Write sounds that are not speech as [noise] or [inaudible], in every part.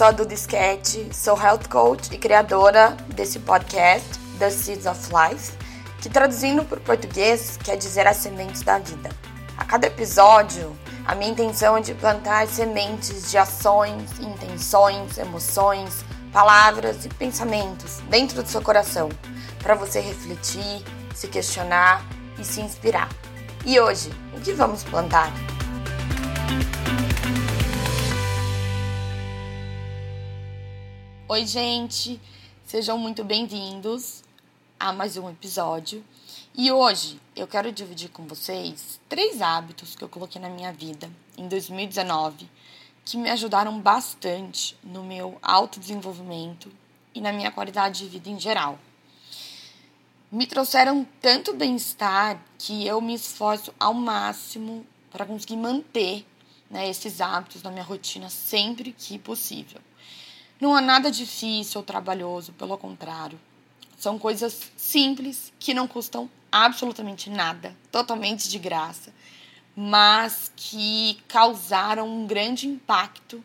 Sou Duda Sketch, sou health coach e criadora desse podcast, The Seeds of Life, que traduzindo para o português quer dizer as sementes da vida. A cada episódio, a minha intenção é de plantar sementes de ações, intenções, emoções, palavras e pensamentos dentro do seu coração, para você refletir, se questionar e se inspirar. E hoje, o que vamos plantar? Oi, gente! Sejam muito bem-vindos a mais um episódio. E hoje eu quero dividir com vocês três hábitos que eu coloquei na minha vida em 2019 que me ajudaram bastante no meu autodesenvolvimento e na minha qualidade de vida em geral. Me trouxeram tanto bem-estar que eu me esforço ao máximo para conseguir manter né, esses hábitos na minha rotina sempre que possível. Não há nada difícil ou trabalhoso, pelo contrário. São coisas simples que não custam absolutamente nada, totalmente de graça, mas que causaram um grande impacto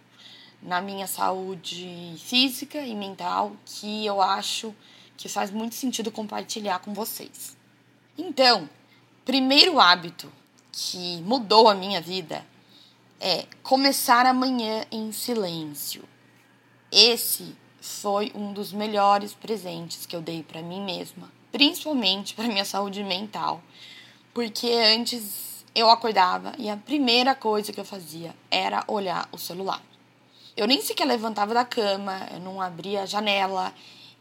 na minha saúde física e mental que eu acho que faz muito sentido compartilhar com vocês. Então, primeiro hábito que mudou a minha vida é começar amanhã em silêncio. Esse foi um dos melhores presentes que eu dei para mim mesma, principalmente para minha saúde mental, porque antes eu acordava e a primeira coisa que eu fazia era olhar o celular. Eu nem sequer levantava da cama, eu não abria a janela,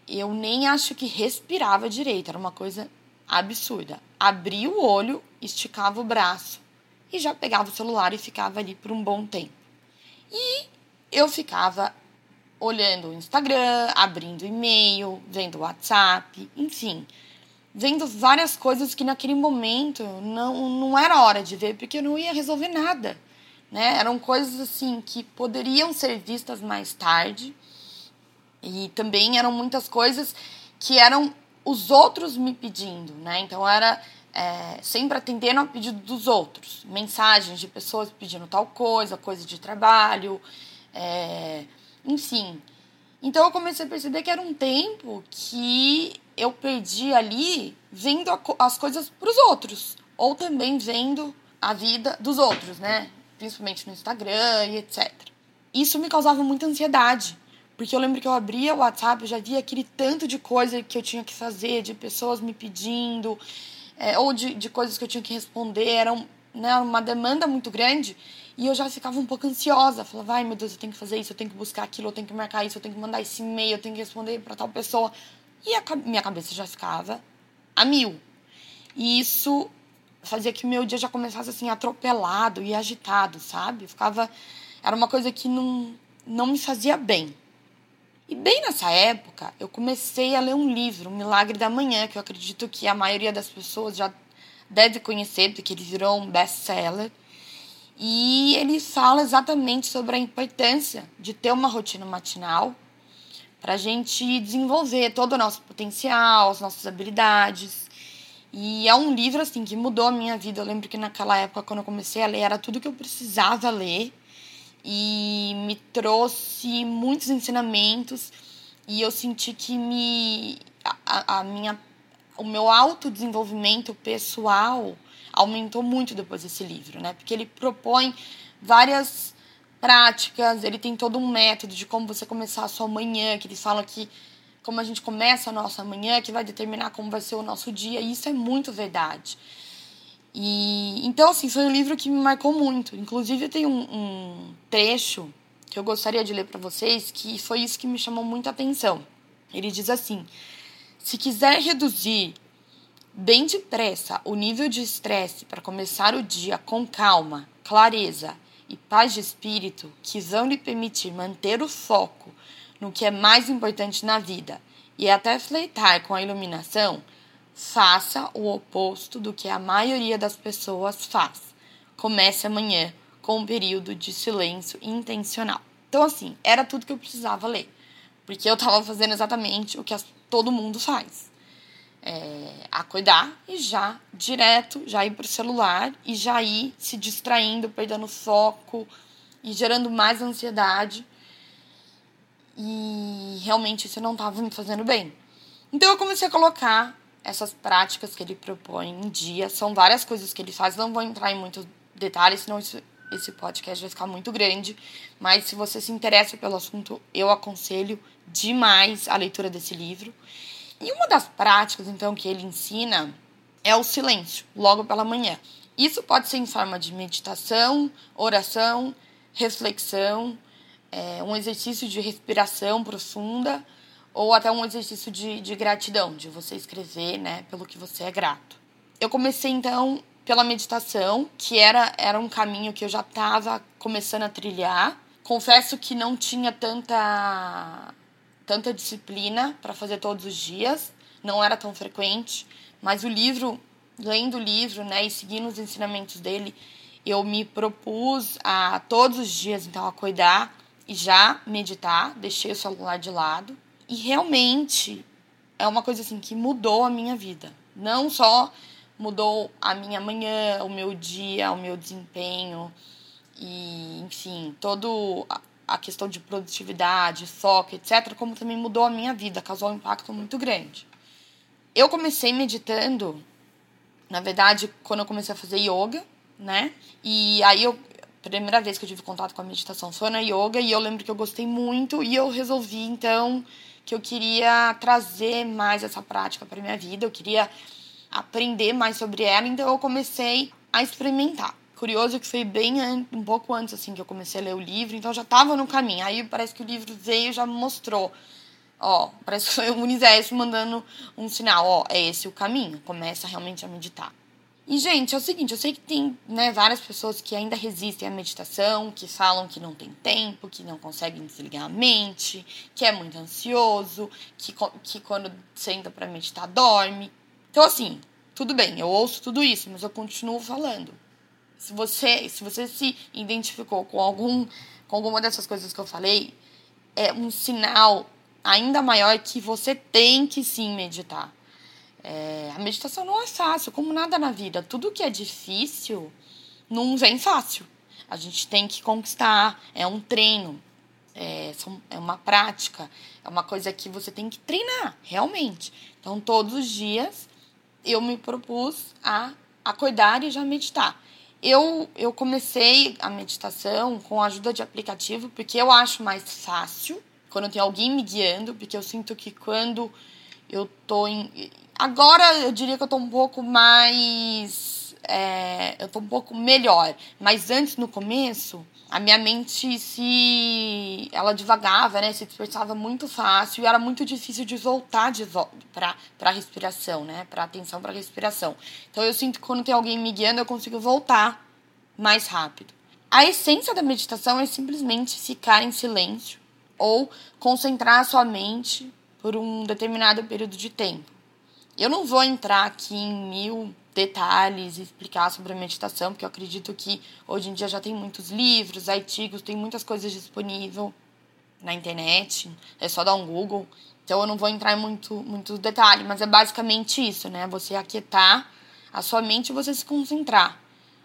eu nem acho que respirava direito, era uma coisa absurda. Abria o olho, esticava o braço e já pegava o celular e ficava ali por um bom tempo. E eu ficava olhando o Instagram, abrindo e-mail, vendo WhatsApp, enfim, vendo várias coisas que naquele momento não, não era hora de ver, porque eu não ia resolver nada. Né? Eram coisas assim que poderiam ser vistas mais tarde. E também eram muitas coisas que eram os outros me pedindo, né? Então era é, sempre atendendo ao pedido dos outros. Mensagens de pessoas pedindo tal coisa, coisa de trabalho, é, enfim. Então eu comecei a perceber que era um tempo que eu perdi ali vendo as coisas para os outros, ou também vendo a vida dos outros, né? Principalmente no Instagram e etc. Isso me causava muita ansiedade, porque eu lembro que eu abria o WhatsApp, eu já via aquele tanto de coisa que eu tinha que fazer, de pessoas me pedindo, é, ou de, de coisas que eu tinha que responder, era né, uma demanda muito grande. E eu já ficava um pouco ansiosa. Falava, ai meu Deus, eu tenho que fazer isso, eu tenho que buscar aquilo, eu tenho que marcar isso, eu tenho que mandar esse e-mail, eu tenho que responder para tal pessoa. E a minha cabeça já ficava a mil. E isso fazia que meu dia já começasse assim, atropelado e agitado, sabe? ficava. Era uma coisa que não, não me fazia bem. E bem nessa época, eu comecei a ler um livro, O Milagre da Manhã, que eu acredito que a maioria das pessoas já deve conhecer, porque ele virou um best-seller e ele fala exatamente sobre a importância de ter uma rotina matinal para a gente desenvolver todo o nosso potencial, as nossas habilidades. E é um livro assim que mudou a minha vida. Eu lembro que naquela época, quando eu comecei a ler, era tudo que eu precisava ler e me trouxe muitos ensinamentos e eu senti que me a, a minha o meu autodesenvolvimento pessoal aumentou muito depois desse livro, né? Porque ele propõe várias práticas, ele tem todo um método de como você começar a sua manhã, que eles falam que como a gente começa a nossa manhã, que vai determinar como vai ser o nosso dia, e isso é muito verdade. E então assim, foi um livro que me marcou muito. Inclusive tem um, um trecho que eu gostaria de ler para vocês, que foi isso que me chamou muita atenção. Ele diz assim: se quiser reduzir bem depressa o nível de estresse para começar o dia com calma, clareza e paz de espírito que vão lhe permitir manter o foco no que é mais importante na vida e até fleitar com a iluminação, faça o oposto do que a maioria das pessoas faz. Comece amanhã com um período de silêncio intencional. Então, assim, era tudo que eu precisava ler. Porque eu estava fazendo exatamente o que todo mundo faz é, acordar e já direto, já ir para o celular e já ir se distraindo, perdendo foco e gerando mais ansiedade. e realmente isso não estava me fazendo bem. Então eu comecei a colocar essas práticas que ele propõe em dia. São várias coisas que ele faz, não vou entrar em muitos detalhes, senão isso, esse podcast vai ficar muito grande. Mas se você se interessa pelo assunto, eu aconselho demais a leitura desse livro. E uma das práticas, então, que ele ensina é o silêncio, logo pela manhã. Isso pode ser em forma de meditação, oração, reflexão, é, um exercício de respiração profunda ou até um exercício de, de gratidão, de você escrever né, pelo que você é grato. Eu comecei então pela meditação, que era, era um caminho que eu já estava começando a trilhar. Confesso que não tinha tanta, tanta disciplina para fazer todos os dias, não era tão frequente, mas o livro, lendo o livro né, e seguindo os ensinamentos dele, eu me propus a todos os dias então acordar e já meditar, deixei o celular de lado e realmente é uma coisa assim que mudou a minha vida. Não só mudou a minha manhã, o meu dia, o meu desempenho e, enfim, todo a questão de produtividade, foco, etc, como também mudou a minha vida, causou um impacto muito grande. Eu comecei meditando, na verdade, quando eu comecei a fazer yoga, né? E aí eu primeira vez que eu tive contato com a meditação foi na yoga e eu lembro que eu gostei muito e eu resolvi então que eu queria trazer mais essa prática para minha vida, eu queria aprender mais sobre ela, então eu comecei a experimentar. Curioso que foi bem um pouco antes assim que eu comecei a ler o livro, então já estava no caminho. Aí parece que o livro veio e já mostrou. Ó, parece que foi o universo mandando um sinal, ó, é esse o caminho. Começa realmente a meditar. E, gente, é o seguinte, eu sei que tem né, várias pessoas que ainda resistem à meditação, que falam que não tem tempo, que não conseguem desligar a mente, que é muito ansioso, que, que quando senta para meditar dorme. Então, assim, tudo bem, eu ouço tudo isso, mas eu continuo falando. Se você, se você se identificou com algum com alguma dessas coisas que eu falei, é um sinal ainda maior que você tem que sim meditar. É, a meditação não é fácil, como nada na vida. Tudo que é difícil não vem fácil. A gente tem que conquistar. É um treino, é, é uma prática, é uma coisa que você tem que treinar, realmente. Então, todos os dias eu me propus a acordar e já meditar. Eu, eu comecei a meditação com a ajuda de aplicativo, porque eu acho mais fácil quando tem alguém me guiando, porque eu sinto que quando eu tô em, Agora eu diria que eu tô um pouco mais. É, eu tô um pouco melhor. Mas antes, no começo, a minha mente se. Ela divagava, né? Se dispersava muito fácil e era muito difícil de voltar de pra, pra respiração, né? Pra atenção pra respiração. Então eu sinto que quando tem alguém me guiando, eu consigo voltar mais rápido. A essência da meditação é simplesmente ficar em silêncio ou concentrar a sua mente por um determinado período de tempo. Eu não vou entrar aqui em mil detalhes explicar sobre a meditação, porque eu acredito que hoje em dia já tem muitos livros, artigos, tem muitas coisas disponíveis na internet, é só dar um Google. Então eu não vou entrar em muito, muito detalhe, mas é basicamente isso, né? Você aquietar a sua mente e você se concentrar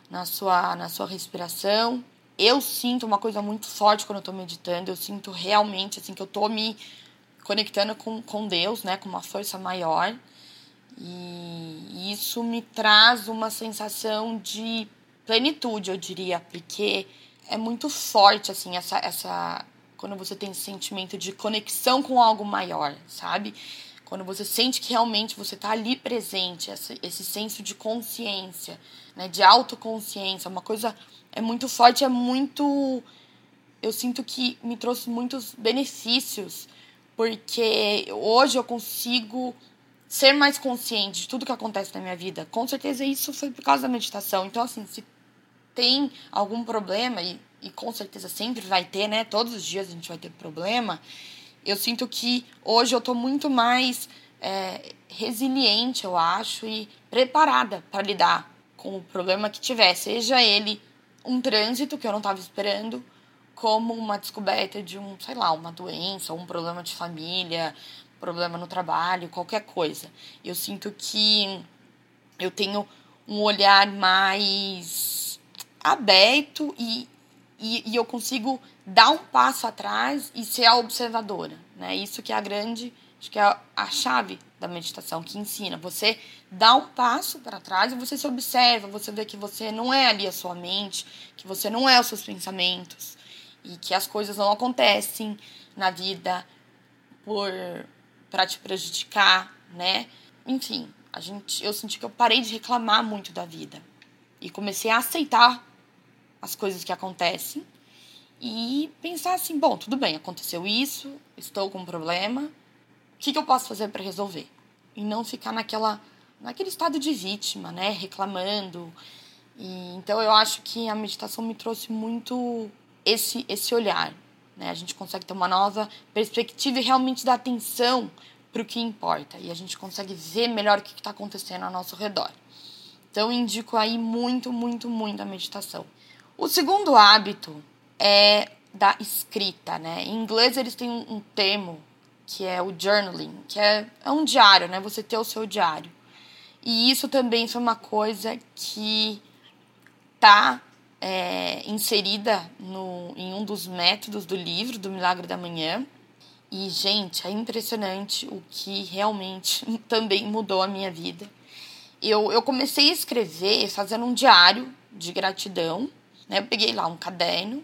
na sua, na sua respiração. Eu sinto uma coisa muito forte quando eu tô meditando, eu sinto realmente assim que eu tô me conectando com, com Deus, né, com uma força maior. E isso me traz uma sensação de plenitude, eu diria, porque é muito forte, assim, essa, essa. Quando você tem esse sentimento de conexão com algo maior, sabe? Quando você sente que realmente você está ali presente, esse, esse senso de consciência, né? De autoconsciência, uma coisa é muito forte, é muito. Eu sinto que me trouxe muitos benefícios, porque hoje eu consigo ser mais consciente de tudo que acontece na minha vida. Com certeza isso foi por causa da meditação. Então, assim, se tem algum problema, e, e com certeza sempre vai ter, né? Todos os dias a gente vai ter problema. Eu sinto que hoje eu tô muito mais é, resiliente, eu acho, e preparada para lidar com o problema que tiver, seja ele um trânsito que eu não estava esperando, como uma descoberta de um, sei lá, uma doença, um problema de família, problema no trabalho, qualquer coisa. Eu sinto que eu tenho um olhar mais aberto e, e, e eu consigo dar um passo atrás e ser a observadora, né? Isso que é a grande, acho que é a chave da meditação que ensina. Você dá um passo para trás e você se observa, você vê que você não é ali a sua mente, que você não é os seus pensamentos e que as coisas não acontecem na vida por para te prejudicar, né? Enfim, a gente, eu senti que eu parei de reclamar muito da vida e comecei a aceitar as coisas que acontecem e pensar assim, bom, tudo bem, aconteceu isso, estou com um problema, o que, que eu posso fazer para resolver? E não ficar naquela, naquele estado de vítima, né, reclamando. E, então eu acho que a meditação me trouxe muito esse esse olhar, né? A gente consegue ter uma nova perspectiva e realmente dar atenção para o que importa. E a gente consegue ver melhor o que está acontecendo ao nosso redor. Então, indico aí muito, muito, muito a meditação. O segundo hábito é da escrita, né? Em inglês, eles têm um, termo que é o journaling, que é, é um diário, né? Você ter o seu diário. E isso também foi uma coisa que tá é, inserida no, em um dos métodos do livro, do Milagre da Manhã. E, gente, é impressionante o que realmente [laughs] também mudou a minha vida. Eu, eu comecei a escrever fazendo um diário de gratidão. Né? Eu peguei lá um caderno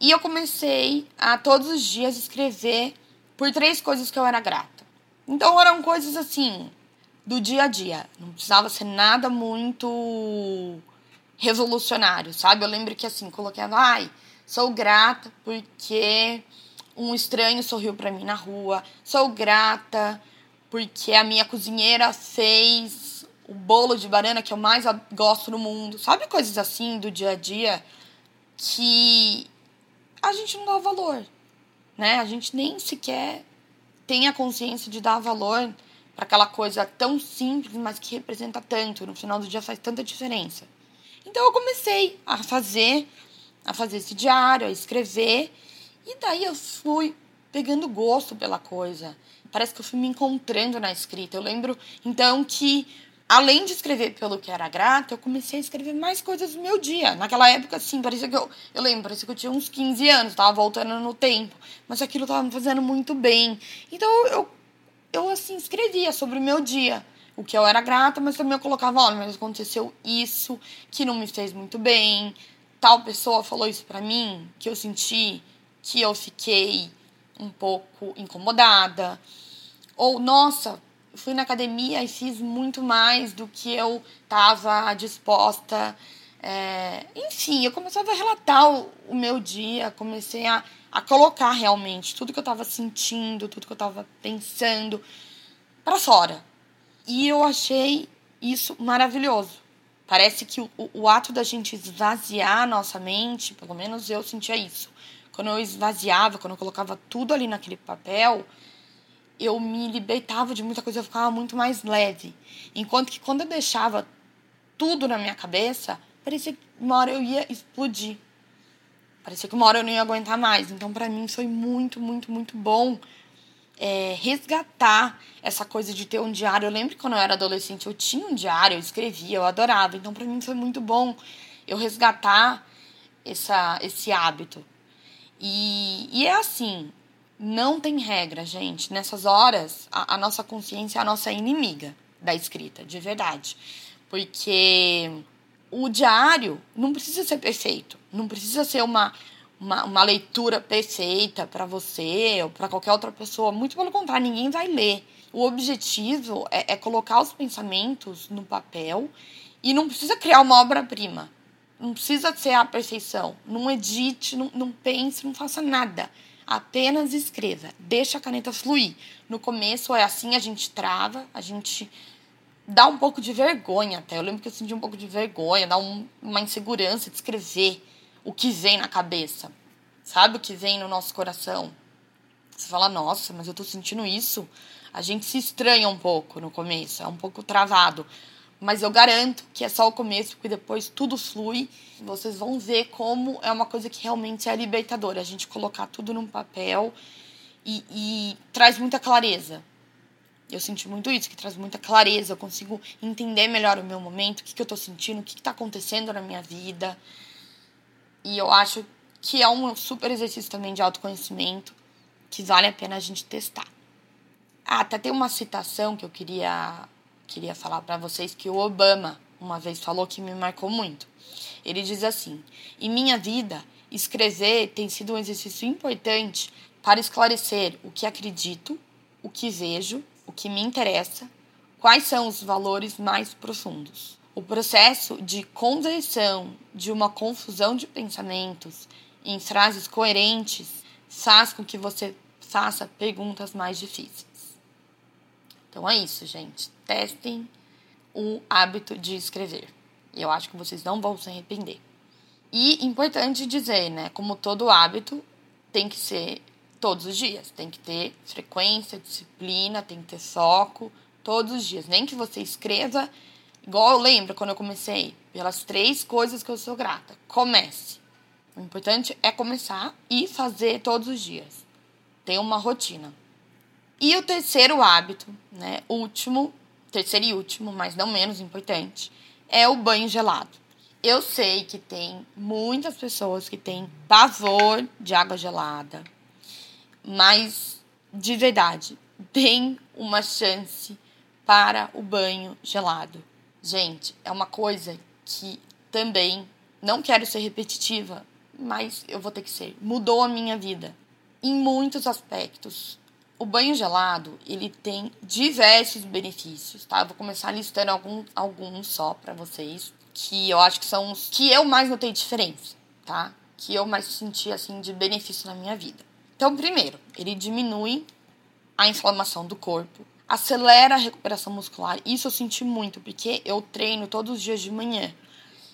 e eu comecei a todos os dias escrever por três coisas que eu era grata. Então eram coisas assim, do dia a dia. Não precisava ser nada muito revolucionário, sabe? Eu lembro que assim, coloquei, ai, sou grata porque um estranho sorriu para mim na rua. Sou grata porque a minha cozinheira fez o bolo de banana que eu mais gosto no mundo. Sabe coisas assim do dia a dia que a gente não dá valor, né? A gente nem sequer tem a consciência de dar valor para aquela coisa tão simples, mas que representa tanto. No final do dia faz tanta diferença. Então eu comecei a fazer, a fazer esse diário, a escrever, e daí eu fui pegando gosto pela coisa. Parece que eu fui me encontrando na escrita. Eu lembro então que além de escrever pelo que era grata, eu comecei a escrever mais coisas do meu dia. Naquela época, assim, parecia que eu. Eu lembro, parecia que eu tinha uns 15 anos, tava voltando no tempo. Mas aquilo tava me fazendo muito bem. Então eu, eu assim, escrevia sobre o meu dia o que eu era grata, mas também eu colocava, olha, mas aconteceu isso que não me fez muito bem, tal pessoa falou isso para mim, que eu senti que eu fiquei um pouco incomodada. Ou, nossa, fui na academia e fiz muito mais do que eu estava disposta. É... enfim, eu começava a relatar o, o meu dia, comecei a, a colocar realmente tudo que eu estava sentindo, tudo que eu estava pensando para fora. E eu achei isso maravilhoso. Parece que o, o, ato da gente esvaziar a nossa mente, pelo menos eu sentia isso. Quando eu esvaziava, quando eu colocava tudo ali naquele papel, eu me libertava de muita coisa, eu ficava muito mais leve. Enquanto que quando eu deixava tudo na minha cabeça, parecia que uma hora eu ia explodir. Parecia que uma hora eu não ia aguentar mais. Então, para mim, foi muito, muito, muito bom é, resgatar essa coisa de ter um diário. Eu lembro que quando eu era adolescente eu tinha um diário, eu escrevia, eu adorava. Então, para mim foi muito bom eu resgatar essa, esse hábito. E, e é assim, não tem regra, gente. Nessas horas, a, a nossa consciência é a nossa inimiga da escrita, de verdade. Porque o diário não precisa ser perfeito, não precisa ser uma, uma, uma leitura perfeita para você ou para qualquer outra pessoa. Muito pelo contrário, ninguém vai ler. O objetivo é, é colocar os pensamentos no papel e não precisa criar uma obra-prima. Não precisa ser a perfeição. Não edite, não, não pense, não faça nada. Apenas escreva. Deixa a caneta fluir. No começo é assim, a gente trava, a gente dá um pouco de vergonha até. Eu lembro que eu senti um pouco de vergonha, dá um, uma insegurança de escrever o que vem na cabeça, sabe? O que vem no nosso coração. Você fala, nossa, mas eu tô sentindo isso. A gente se estranha um pouco no começo, é um pouco travado. Mas eu garanto que é só o começo, porque depois tudo flui. Vocês vão ver como é uma coisa que realmente é libertadora. A gente colocar tudo num papel e, e traz muita clareza. Eu senti muito isso, que traz muita clareza. Eu consigo entender melhor o meu momento, o que, que eu tô sentindo, o que, que tá acontecendo na minha vida. E eu acho que é um super exercício também de autoconhecimento, que vale a pena a gente testar. Ah, até tem uma citação que eu queria, queria falar para vocês que o Obama uma vez falou que me marcou muito. Ele diz assim: Em minha vida, escrever tem sido um exercício importante para esclarecer o que acredito, o que vejo, o que me interessa, quais são os valores mais profundos. O processo de conversão de uma confusão de pensamentos em frases coerentes faz com que você faça perguntas mais difíceis. Então é isso, gente. Testem o hábito de escrever. Eu acho que vocês não vão se arrepender. E importante dizer, né? Como todo hábito, tem que ser todos os dias. Tem que ter frequência, disciplina, tem que ter foco todos os dias. Nem que você escreva, igual eu lembro quando eu comecei, pelas três coisas que eu sou grata. Comece. O importante é começar e fazer todos os dias. Ter uma rotina. E o terceiro hábito, né, último, terceiro e último, mas não menos importante, é o banho gelado. Eu sei que tem muitas pessoas que têm pavor de água gelada, mas de verdade, tem uma chance para o banho gelado. Gente, é uma coisa que também não quero ser repetitiva, mas eu vou ter que ser. Mudou a minha vida em muitos aspectos. O banho gelado, ele tem diversos benefícios, tá? Eu vou começar listando algum, alguns só para vocês, que eu acho que são os que eu mais notei diferença, tá? Que eu mais senti, assim, de benefício na minha vida. Então, primeiro, ele diminui a inflamação do corpo, acelera a recuperação muscular. Isso eu senti muito, porque eu treino todos os dias de manhã.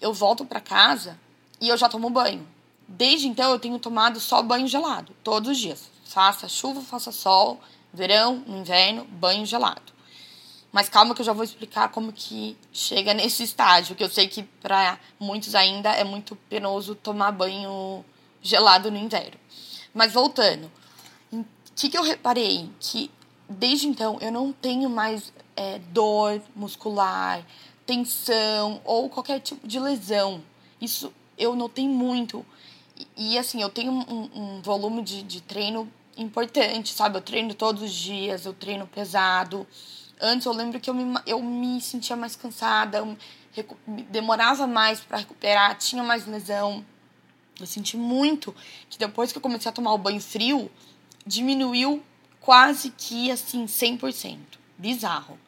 Eu volto para casa e eu já tomo banho. Desde então eu tenho tomado só banho gelado, todos os dias faça chuva, faça sol, verão, no inverno, banho gelado. Mas calma que eu já vou explicar como que chega [laughs] nesse estágio, que eu sei que para muitos ainda é muito penoso tomar banho gelado no inverno. Mas voltando, o que, que eu reparei? Que desde então eu não tenho mais é, dor muscular, tensão ou qualquer tipo de lesão. Isso eu notei muito. E, e assim, eu tenho um, um volume de, de treino importante, sabe? Eu treino todos os dias, eu treino pesado. Antes eu lembro que eu me, eu me sentia mais cansada, demorava mais para recuperar, tinha mais lesão. Eu senti muito que depois que eu comecei a tomar o banho frio, diminuiu quase que assim 100%. Bizarro.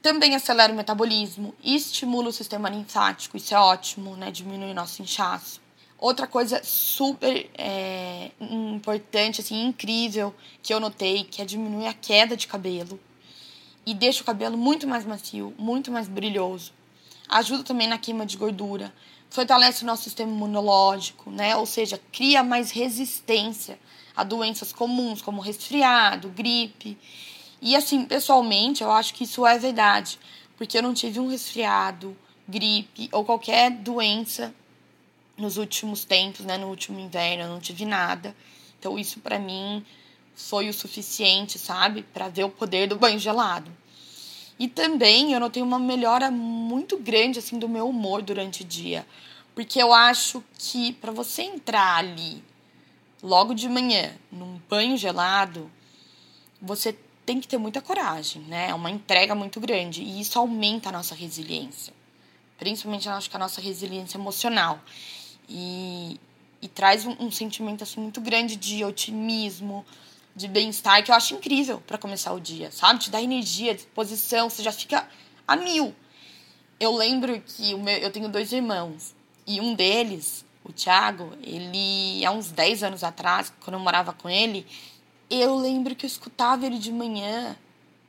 Também acelera o metabolismo, estimula o sistema linfático, isso é ótimo, né? Diminui o nosso inchaço. Outra coisa super é, importante, assim, incrível, que eu notei, que é diminuir a queda de cabelo e deixa o cabelo muito mais macio, muito mais brilhoso. Ajuda também na queima de gordura, fortalece o nosso sistema imunológico, né? Ou seja, cria mais resistência a doenças comuns como resfriado, gripe. E assim, pessoalmente, eu acho que isso é verdade, porque eu não tive um resfriado, gripe ou qualquer doença nos últimos tempos, né, no último inverno, eu não tive nada. Então isso para mim foi o suficiente, sabe, para ver o poder do banho gelado. E também eu notei uma melhora muito grande assim do meu humor durante o dia, porque eu acho que para você entrar ali logo de manhã num banho gelado, você tem que ter muita coragem, né? É uma entrega muito grande e isso aumenta a nossa resiliência. Principalmente acho que a nossa resiliência emocional. E, e traz um, um sentimento assim muito grande de otimismo, de bem-estar, que eu acho incrível para começar o dia, sabe? Te dá energia, disposição, você já fica a mil. Eu lembro que meu, eu tenho dois irmãos e um deles, o Thiago, ele há uns 10 anos atrás, quando eu morava com ele, eu lembro que eu escutava ele de manhã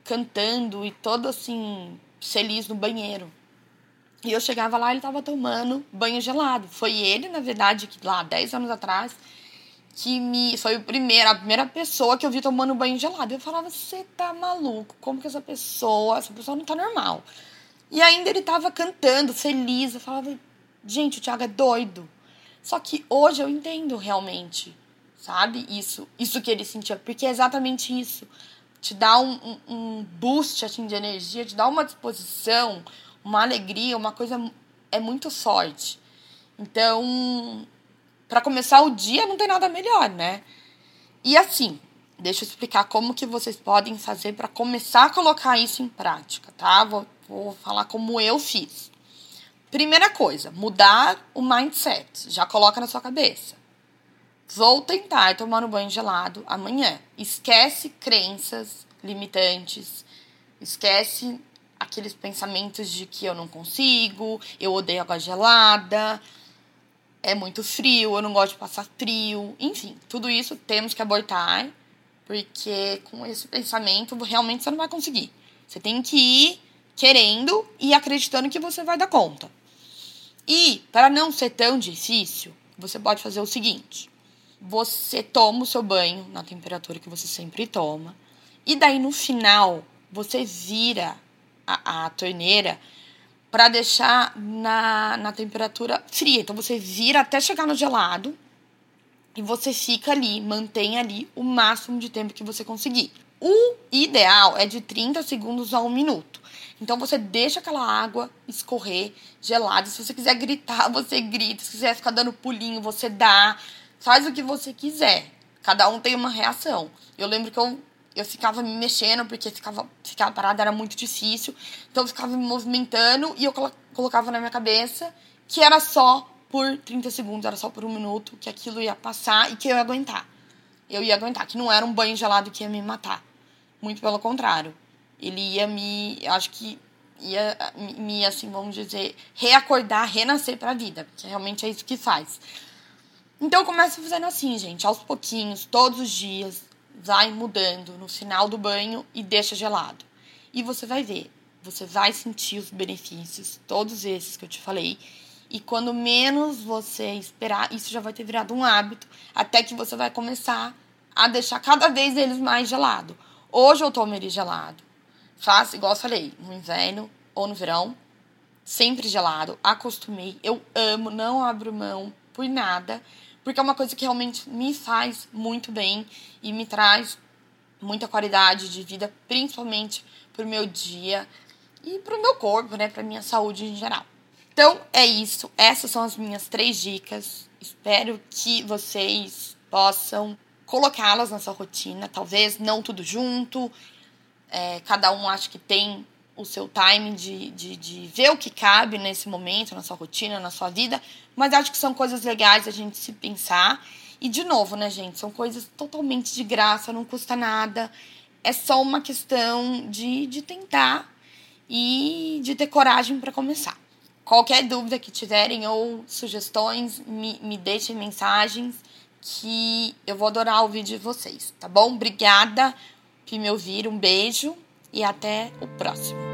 cantando e todo assim feliz no banheiro. E eu chegava lá, ele tava tomando banho gelado. Foi ele, na verdade, que lá 10 anos atrás, que me foi o primeiro, a primeira pessoa que eu vi tomando banho gelado. Eu falava: "Você tá maluco? Como que essa pessoa, essa pessoa não tá normal?" E ainda ele tava cantando, feliz. Eu falava: "Gente, o Thiago é doido." Só que hoje eu entendo realmente, sabe? Isso, isso que ele sentia, porque é exatamente isso. Te dá um, um, um boost assim, de energia, te dá uma disposição, uma alegria, uma coisa é muito forte. Então, para começar o dia não tem nada melhor, né? E assim, deixa eu explicar como que vocês podem fazer para começar a colocar isso em prática, tá? Vou, vou falar como eu fiz. Primeira coisa, mudar o mindset. Já coloca na sua cabeça. Vou tentar tomar um banho gelado amanhã. Esquece crenças limitantes. Esquece aqueles pensamentos de que eu não consigo, eu odeio água gelada, é muito frio, eu não gosto de passar frio. Enfim, tudo isso temos que abortar, porque com esse pensamento realmente você não vai conseguir. Você tem que ir querendo e acreditando que você vai dar conta. E, para não ser tão difícil, você pode fazer o seguinte: você toma o seu banho na temperatura que você sempre toma, e daí no final você vira a, a torneira para deixar na, na temperatura fria. Então você vira até chegar no gelado e você fica ali, mantém ali o máximo de tempo que você conseguir. O ideal é de 30 segundos a um minuto. Então você deixa aquela água escorrer gelada. Se você quiser gritar, [laughs] você grita. Se quiser ficar dando pulinho, você dá. Faz o que você quiser. Cada um tem uma reação. Eu lembro que eu, eu ficava me mexendo, porque ficava, ficar parada era muito difícil. Então eu ficava me movimentando e eu colocava na minha cabeça que era só por 30 segundos, era só por um minuto, que aquilo ia passar e que eu ia aguentar. Eu ia aguentar, que não era um banho gelado que ia me matar. Muito pelo contrário ele ia me, acho que ia me, assim, vamos dizer, reacordar, renascer para a vida, porque realmente é isso que faz. Então começa fazendo assim, gente, aos pouquinhos, todos os dias, vai mudando no final do banho e deixa gelado. E você vai ver, você vai sentir os benefícios, todos esses que eu te falei. E quando menos você esperar, isso já vai ter virado um hábito, até que você vai começar a deixar cada vez eles mais gelado. Hoje eu tomo ele gelado. Faço, igual eu falei, no inverno ou no verão, sempre gelado, acostumei. Eu amo, não abro mão por nada, porque é uma coisa que realmente me faz muito bem e me traz muita qualidade de vida, principalmente pro meu dia e pro meu corpo, né, pra minha saúde em geral. Então é isso, essas são as minhas três dicas. Espero que vocês possam colocá-las na sua rotina, talvez não tudo junto, é, cada um acho que tem o seu time de, de, de ver o que cabe nesse momento, na sua rotina, na sua vida, mas acho que são coisas legais a gente se pensar. E, de novo, né, gente, são coisas totalmente de graça, não custa nada. É só uma questão de, de tentar e de ter coragem para começar. Qualquer dúvida que tiverem ou sugestões, me, me deixem mensagens que eu vou adorar ouvir de vocês, tá bom? Obrigada que me ouviram. Um beijo e até o próximo.